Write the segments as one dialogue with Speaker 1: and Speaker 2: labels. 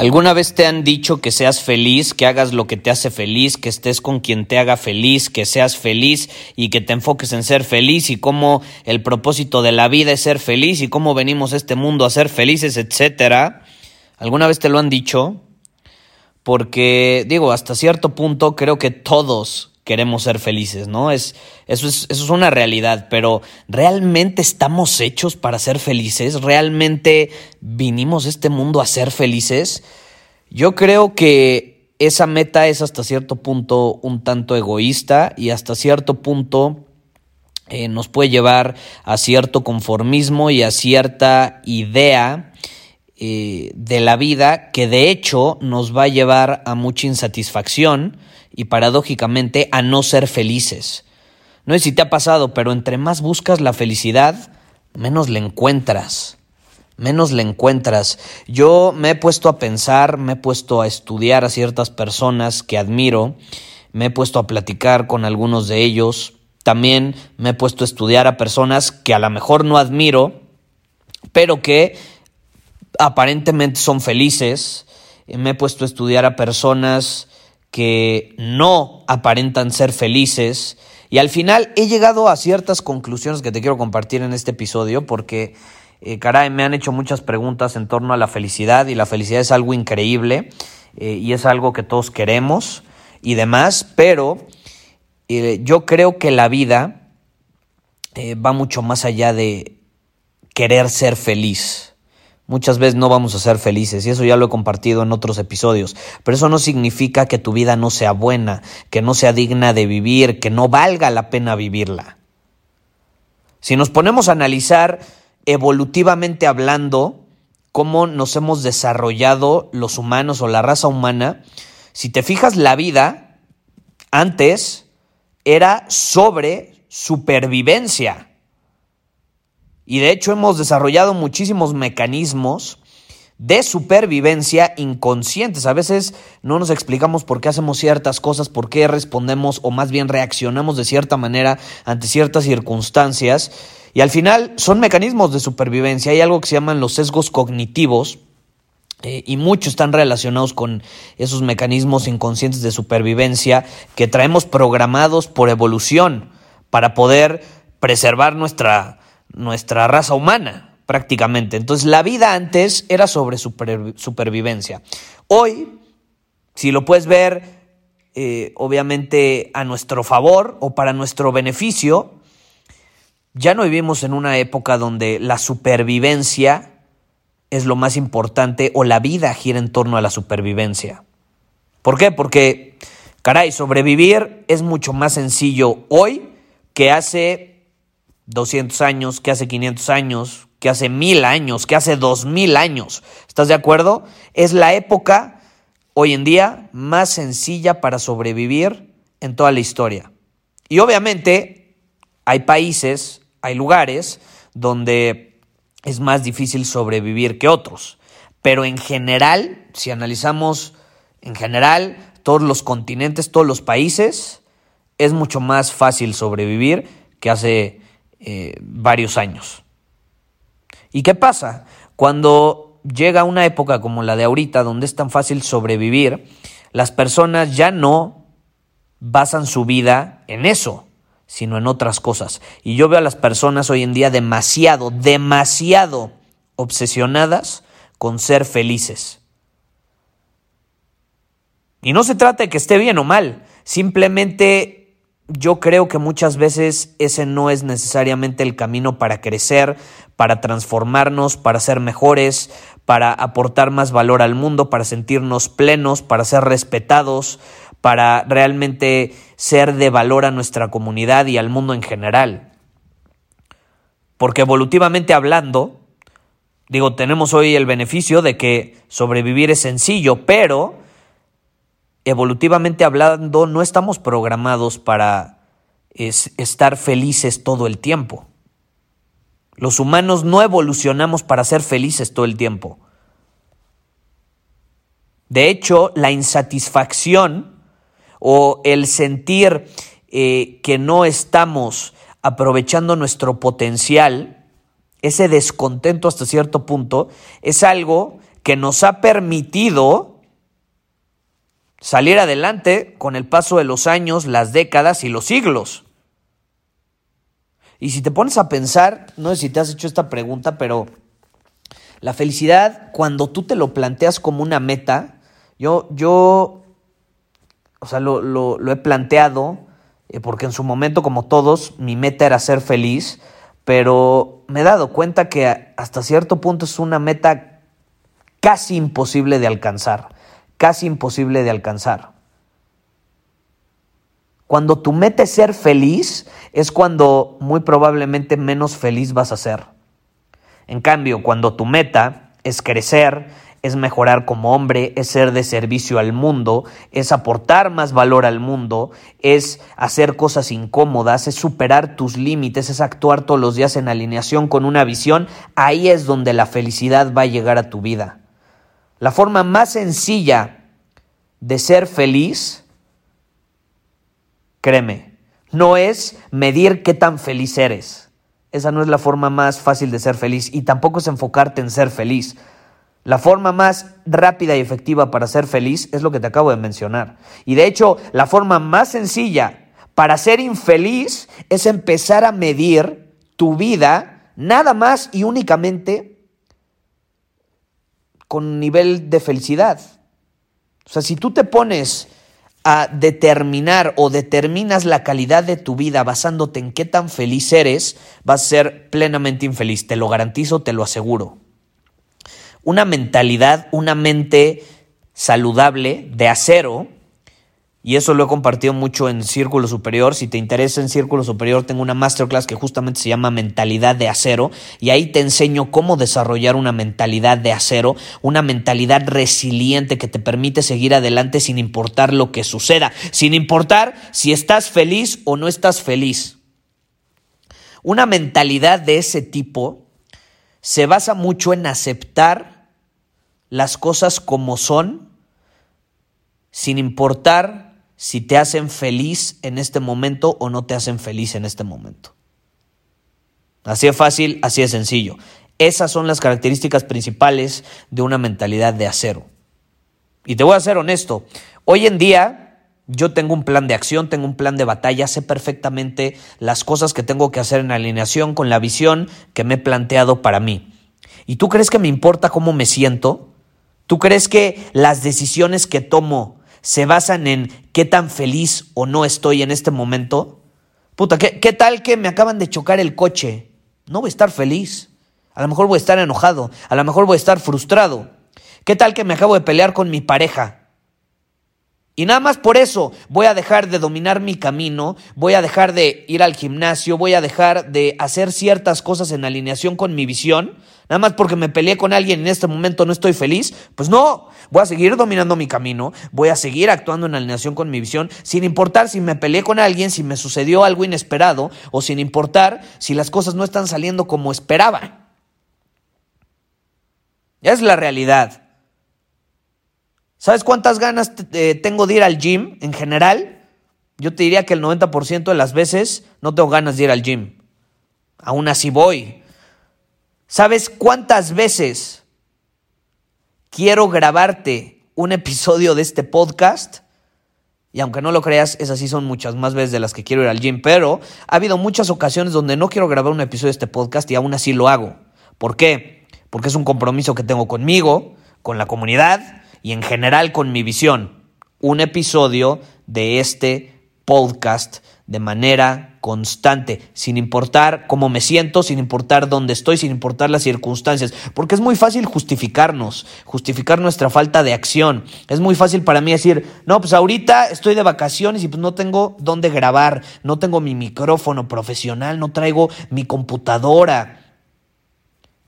Speaker 1: ¿Alguna vez te han dicho que seas feliz, que hagas lo que te hace feliz, que estés con quien te haga feliz, que seas feliz y que te enfoques en ser feliz y cómo el propósito de la vida es ser feliz y cómo venimos a este mundo a ser felices, etcétera? ¿Alguna vez te lo han dicho? Porque, digo, hasta cierto punto creo que todos queremos ser felices, ¿no? Es, eso, es, eso es una realidad, pero ¿realmente estamos hechos para ser felices? ¿Realmente vinimos a este mundo a ser felices? Yo creo que esa meta es hasta cierto punto un tanto egoísta y hasta cierto punto eh, nos puede llevar a cierto conformismo y a cierta idea eh, de la vida que de hecho nos va a llevar a mucha insatisfacción y paradójicamente a no ser felices. No sé si te ha pasado, pero entre más buscas la felicidad, menos la encuentras. Menos la encuentras. Yo me he puesto a pensar, me he puesto a estudiar a ciertas personas que admiro, me he puesto a platicar con algunos de ellos, también me he puesto a estudiar a personas que a lo mejor no admiro, pero que aparentemente son felices. Me he puesto a estudiar a personas que no aparentan ser felices. Y al final he llegado a ciertas conclusiones que te quiero compartir en este episodio porque, eh, caray, me han hecho muchas preguntas en torno a la felicidad y la felicidad es algo increíble eh, y es algo que todos queremos y demás, pero eh, yo creo que la vida va mucho más allá de querer ser feliz. Muchas veces no vamos a ser felices y eso ya lo he compartido en otros episodios, pero eso no significa que tu vida no sea buena, que no sea digna de vivir, que no valga la pena vivirla. Si nos ponemos a analizar evolutivamente hablando cómo nos hemos desarrollado los humanos o la raza humana, si te fijas la vida antes era sobre supervivencia. Y de hecho hemos desarrollado muchísimos mecanismos de supervivencia inconscientes. A veces no nos explicamos por qué hacemos ciertas cosas, por qué respondemos o más bien reaccionamos de cierta manera ante ciertas circunstancias. Y al final son mecanismos de supervivencia. Hay algo que se llaman los sesgos cognitivos. Eh, y muchos están relacionados con esos mecanismos inconscientes de supervivencia que traemos programados por evolución para poder preservar nuestra, nuestra raza humana, prácticamente. Entonces la vida antes era sobre supervivencia. Hoy, si lo puedes ver, eh, obviamente a nuestro favor o para nuestro beneficio, ya no vivimos en una época donde la supervivencia es lo más importante o la vida gira en torno a la supervivencia. ¿Por qué? Porque, caray, sobrevivir es mucho más sencillo hoy que hace 200 años, que hace 500 años, que hace mil años, que hace dos mil años. ¿Estás de acuerdo? Es la época hoy en día más sencilla para sobrevivir en toda la historia. Y obviamente hay países, hay lugares donde es más difícil sobrevivir que otros. Pero en general, si analizamos en general todos los continentes, todos los países, es mucho más fácil sobrevivir que hace eh, varios años. ¿Y qué pasa? Cuando llega una época como la de ahorita, donde es tan fácil sobrevivir, las personas ya no basan su vida en eso, sino en otras cosas. Y yo veo a las personas hoy en día demasiado, demasiado obsesionadas con ser felices. Y no se trata de que esté bien o mal, simplemente yo creo que muchas veces ese no es necesariamente el camino para crecer, para transformarnos, para ser mejores, para aportar más valor al mundo, para sentirnos plenos, para ser respetados, para realmente ser de valor a nuestra comunidad y al mundo en general. Porque evolutivamente hablando, digo, tenemos hoy el beneficio de que sobrevivir es sencillo, pero evolutivamente hablando no estamos programados para estar felices todo el tiempo. Los humanos no evolucionamos para ser felices todo el tiempo. De hecho, la insatisfacción o el sentir eh, que no estamos aprovechando nuestro potencial, ese descontento hasta cierto punto, es algo que nos ha permitido salir adelante con el paso de los años, las décadas y los siglos. Y si te pones a pensar, no sé si te has hecho esta pregunta, pero la felicidad, cuando tú te lo planteas como una meta, yo, yo o sea, lo, he planteado, eh, porque en su momento, como todos, mi meta era ser feliz, pero me he dado cuenta que hasta cierto punto es una meta casi imposible de alcanzar, casi imposible de alcanzar. Cuando tu meta es ser feliz, es cuando muy probablemente menos feliz vas a ser. En cambio, cuando tu meta es crecer, es mejorar como hombre, es ser de servicio al mundo, es aportar más valor al mundo, es hacer cosas incómodas, es superar tus límites, es actuar todos los días en alineación con una visión, ahí es donde la felicidad va a llegar a tu vida. La forma más sencilla de ser feliz, créeme, no es medir qué tan feliz eres. Esa no es la forma más fácil de ser feliz y tampoco es enfocarte en ser feliz. La forma más rápida y efectiva para ser feliz es lo que te acabo de mencionar. Y de hecho, la forma más sencilla para ser infeliz es empezar a medir tu vida nada más y únicamente con nivel de felicidad. O sea, si tú te pones a determinar o determinas la calidad de tu vida basándote en qué tan feliz eres, vas a ser plenamente infeliz. Te lo garantizo, te lo aseguro una mentalidad, una mente saludable de acero, y eso lo he compartido mucho en Círculo Superior. Si te interesa en Círculo Superior, tengo una masterclass que justamente se llama Mentalidad de Acero. Y ahí te enseño cómo desarrollar una mentalidad de acero, una mentalidad resiliente que te permite seguir adelante sin importar lo que suceda, sin importar si estás feliz o no estás feliz. Una mentalidad de ese tipo se basa mucho en aceptar las cosas como son, sin importar si te hacen feliz en este momento o no te hacen feliz en este momento. Así es fácil, así es sencillo. Esas son las características principales de una mentalidad de acero. Y te voy a ser honesto, hoy en día yo tengo un plan de acción, tengo un plan de batalla, sé perfectamente las cosas que tengo que hacer en alineación con la visión que me he planteado para mí. ¿Y tú crees que me importa cómo me siento? ¿Tú crees que las decisiones que tomo se basan en qué tan feliz o no estoy en este momento? Puta, ¿qué, qué tal que me acaban de chocar el coche? No voy a estar feliz. A lo mejor voy a estar enojado, a lo mejor voy a estar frustrado. ¿Qué tal que me acabo de pelear con mi pareja? Y nada más por eso voy a dejar de dominar mi camino, voy a dejar de ir al gimnasio, voy a dejar de hacer ciertas cosas en alineación con mi visión, nada más porque me peleé con alguien y en este momento no estoy feliz. Pues no, voy a seguir dominando mi camino, voy a seguir actuando en alineación con mi visión, sin importar si me peleé con alguien, si me sucedió algo inesperado o sin importar si las cosas no están saliendo como esperaba. Ya es la realidad. ¿Sabes cuántas ganas eh, tengo de ir al gym en general? Yo te diría que el 90% de las veces no tengo ganas de ir al gym. Aún así voy. ¿Sabes cuántas veces quiero grabarte un episodio de este podcast? Y aunque no lo creas, esas sí son muchas más veces de las que quiero ir al gym, pero ha habido muchas ocasiones donde no quiero grabar un episodio de este podcast y aún así lo hago. ¿Por qué? Porque es un compromiso que tengo conmigo, con la comunidad y en general con mi visión. un episodio de este podcast de manera constante, sin importar cómo me siento, sin importar dónde estoy, sin importar las circunstancias, porque es muy fácil justificarnos, justificar nuestra falta de acción. Es muy fácil para mí decir, no, pues ahorita estoy de vacaciones y pues no tengo dónde grabar, no tengo mi micrófono profesional, no traigo mi computadora,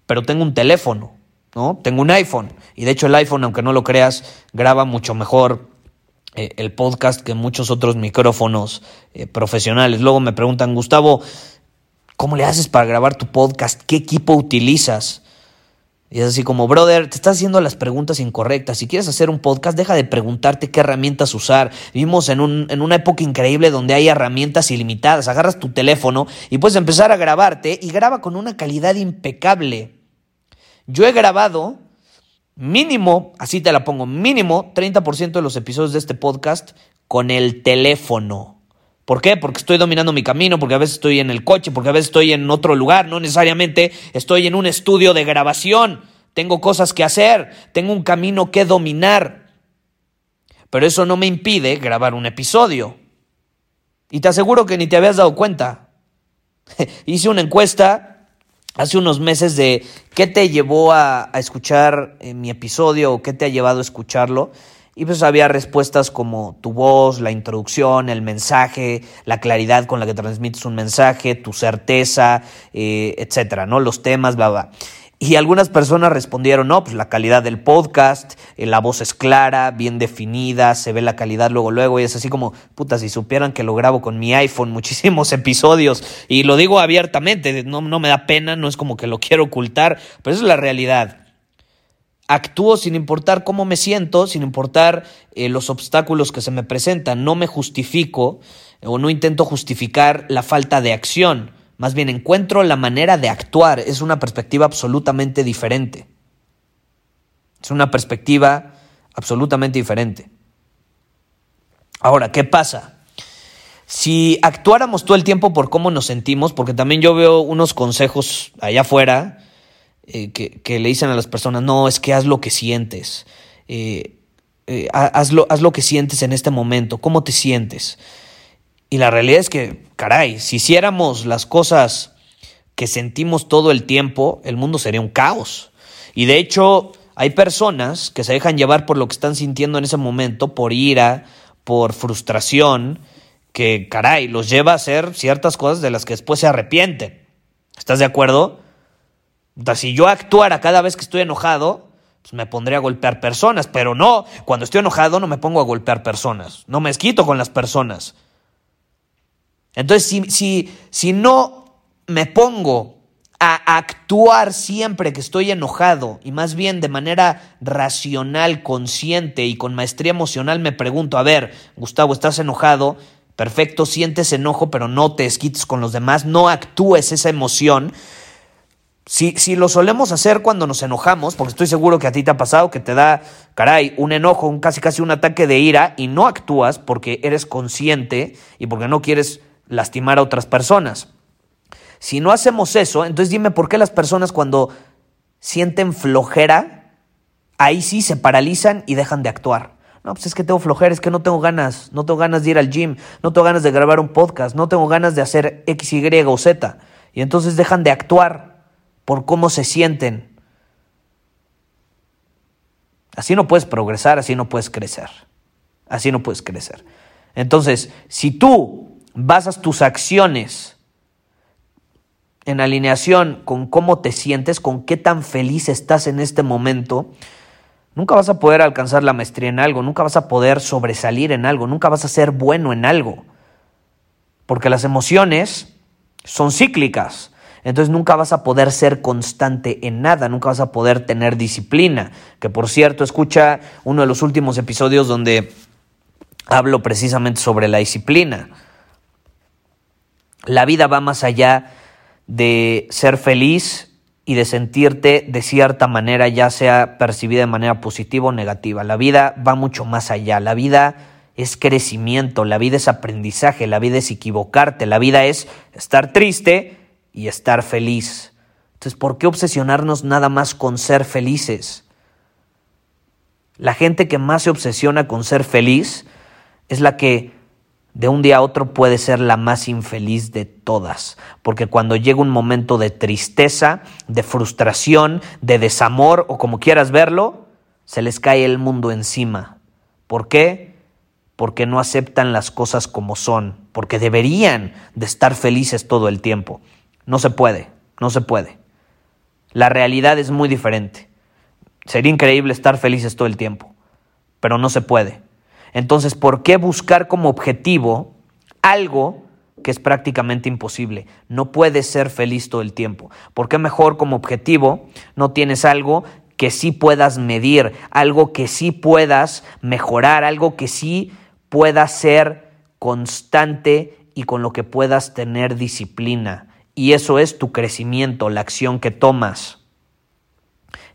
Speaker 1: pero tengo un teléfono, ¿no? Tengo un iPhone y de hecho el iPhone, aunque no lo creas, graba mucho mejor eh, el podcast que muchos otros micrófonos eh, profesionales. Luego me preguntan, Gustavo, ¿cómo le haces para grabar tu podcast? ¿Qué equipo utilizas? Y es así como, brother, te estás haciendo las preguntas incorrectas. Si quieres hacer un podcast, deja de preguntarte qué herramientas usar. Vivimos en, un, en una época increíble donde hay herramientas ilimitadas. Agarras tu teléfono y puedes empezar a grabarte y graba con una calidad impecable. Yo he grabado mínimo, así te la pongo, mínimo 30% de los episodios de este podcast con el teléfono. ¿Por qué? Porque estoy dominando mi camino, porque a veces estoy en el coche, porque a veces estoy en otro lugar, no necesariamente estoy en un estudio de grabación. Tengo cosas que hacer, tengo un camino que dominar. Pero eso no me impide grabar un episodio. Y te aseguro que ni te habías dado cuenta. Hice una encuesta hace unos meses de qué te llevó a, escuchar eh, mi episodio o qué te ha llevado a escucharlo. Y pues había respuestas como tu voz, la introducción, el mensaje, la claridad con la que transmites un mensaje, tu certeza, eh, etcétera, ¿no? Los temas, bla, bla. Y algunas personas respondieron, no, pues la calidad del podcast, eh, la voz es clara, bien definida, se ve la calidad luego, luego, y es así como, puta, si supieran que lo grabo con mi iPhone, muchísimos episodios, y lo digo abiertamente, no, no me da pena, no es como que lo quiero ocultar, pero esa es la realidad. Actúo sin importar cómo me siento, sin importar eh, los obstáculos que se me presentan, no me justifico o no intento justificar la falta de acción más bien encuentro la manera de actuar. Es una perspectiva absolutamente diferente. Es una perspectiva absolutamente diferente. Ahora, ¿qué pasa? Si actuáramos todo el tiempo por cómo nos sentimos, porque también yo veo unos consejos allá afuera eh, que, le dicen a las personas, no, es que haz lo que sientes, eh, eh, haz lo que sientes en este momento, ¿cómo te sientes? Y la realidad es que, caray, si hiciéramos las cosas que sentimos todo el tiempo, el mundo sería un caos. Y de hecho, hay personas que se dejan llevar por lo que están sintiendo en ese momento, por ira, por frustración, que, caray, los lleva a hacer ciertas cosas de las que después se arrepienten. ¿Estás de acuerdo? si yo actuara cada vez que estoy enojado, pues me pondría a golpear personas, pero no, cuando estoy enojado no me pongo a golpear personas, no me esquito con las personas. Entonces, si, si, si no me pongo a actuar siempre que estoy enojado y más bien de manera racional, consciente y con maestría emocional me pregunto, a ver, Gustavo, ¿estás enojado? Perfecto, sientes enojo, pero no te esquites con los demás, no actúes esa emoción. Si, si, lo solemos hacer cuando nos enojamos, porque estoy seguro que a ti te ha pasado que te da, caray, un enojo, un casi casi un ataque de ira y no actúas porque eres consciente y porque no quieres lastimar a otras personas. Si no hacemos eso, entonces dime por qué las personas cuando sienten flojera, ahí sí se paralizan y dejan de actuar. No, pues es que tengo flojera, es que no tengo ganas, no tengo ganas de ir al gym, no tengo ganas de grabar un podcast, no tengo ganas de hacer X, Y o Z. Y entonces dejan de actuar por cómo se sienten. Así no puedes progresar, así no puedes crecer. Así no puedes crecer. Entonces, si tú basas tus acciones en alineación con cómo te sientes, con qué tan feliz estás en este momento, nunca vas a poder alcanzar la maestría en algo, nunca vas a poder sobresalir en algo, nunca vas a ser bueno en algo. Porque las emociones son cíclicas. Entonces nunca vas a poder ser constante en nada, nunca vas a poder tener disciplina. Que por cierto, escucha uno de los últimos episodios donde hablo precisamente sobre la disciplina. La vida va más allá de ser feliz y de sentirte de cierta manera, ya sea percibida de manera positiva o negativa. La vida va mucho más allá. La vida es crecimiento, la vida es aprendizaje, la vida es equivocarte, la vida es estar triste y estar feliz. Entonces, ¿por qué obsesionarnos nada más con ser felices? La gente que más se obsesiona con ser feliz es la que de un día a otro puede ser la más infeliz de todas, porque cuando llega un momento de tristeza, de frustración, de desamor o como quieras verlo, se les cae el mundo encima. ¿Por qué? Porque no aceptan las cosas como son, porque deberían de estar felices todo el tiempo. No se puede, no se puede. La realidad es muy diferente. Sería increíble estar felices todo el tiempo, pero no se puede. Entonces, ¿por qué buscar como objetivo algo que es prácticamente imposible? No puedes ser feliz todo el tiempo. ¿Por qué mejor como objetivo no tienes algo que sí puedas medir, algo que sí puedas mejorar, algo que sí pueda ser constante y con lo que puedas tener disciplina? Y eso es tu crecimiento, la acción que tomas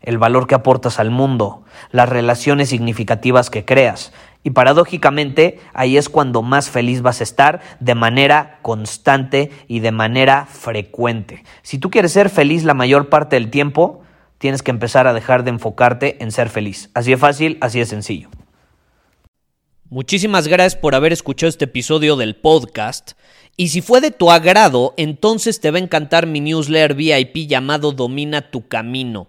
Speaker 1: el valor que aportas al mundo, las relaciones significativas que creas. Y paradójicamente ahí es cuando más feliz vas a estar de manera constante y de manera frecuente. Si tú quieres ser feliz la mayor parte del tiempo, tienes que empezar a dejar de enfocarte en ser feliz. Así de fácil, así de sencillo.
Speaker 2: Muchísimas gracias por haber escuchado este episodio del podcast. Y si fue de tu agrado, entonces te va a encantar mi newsletter VIP llamado Domina tu Camino.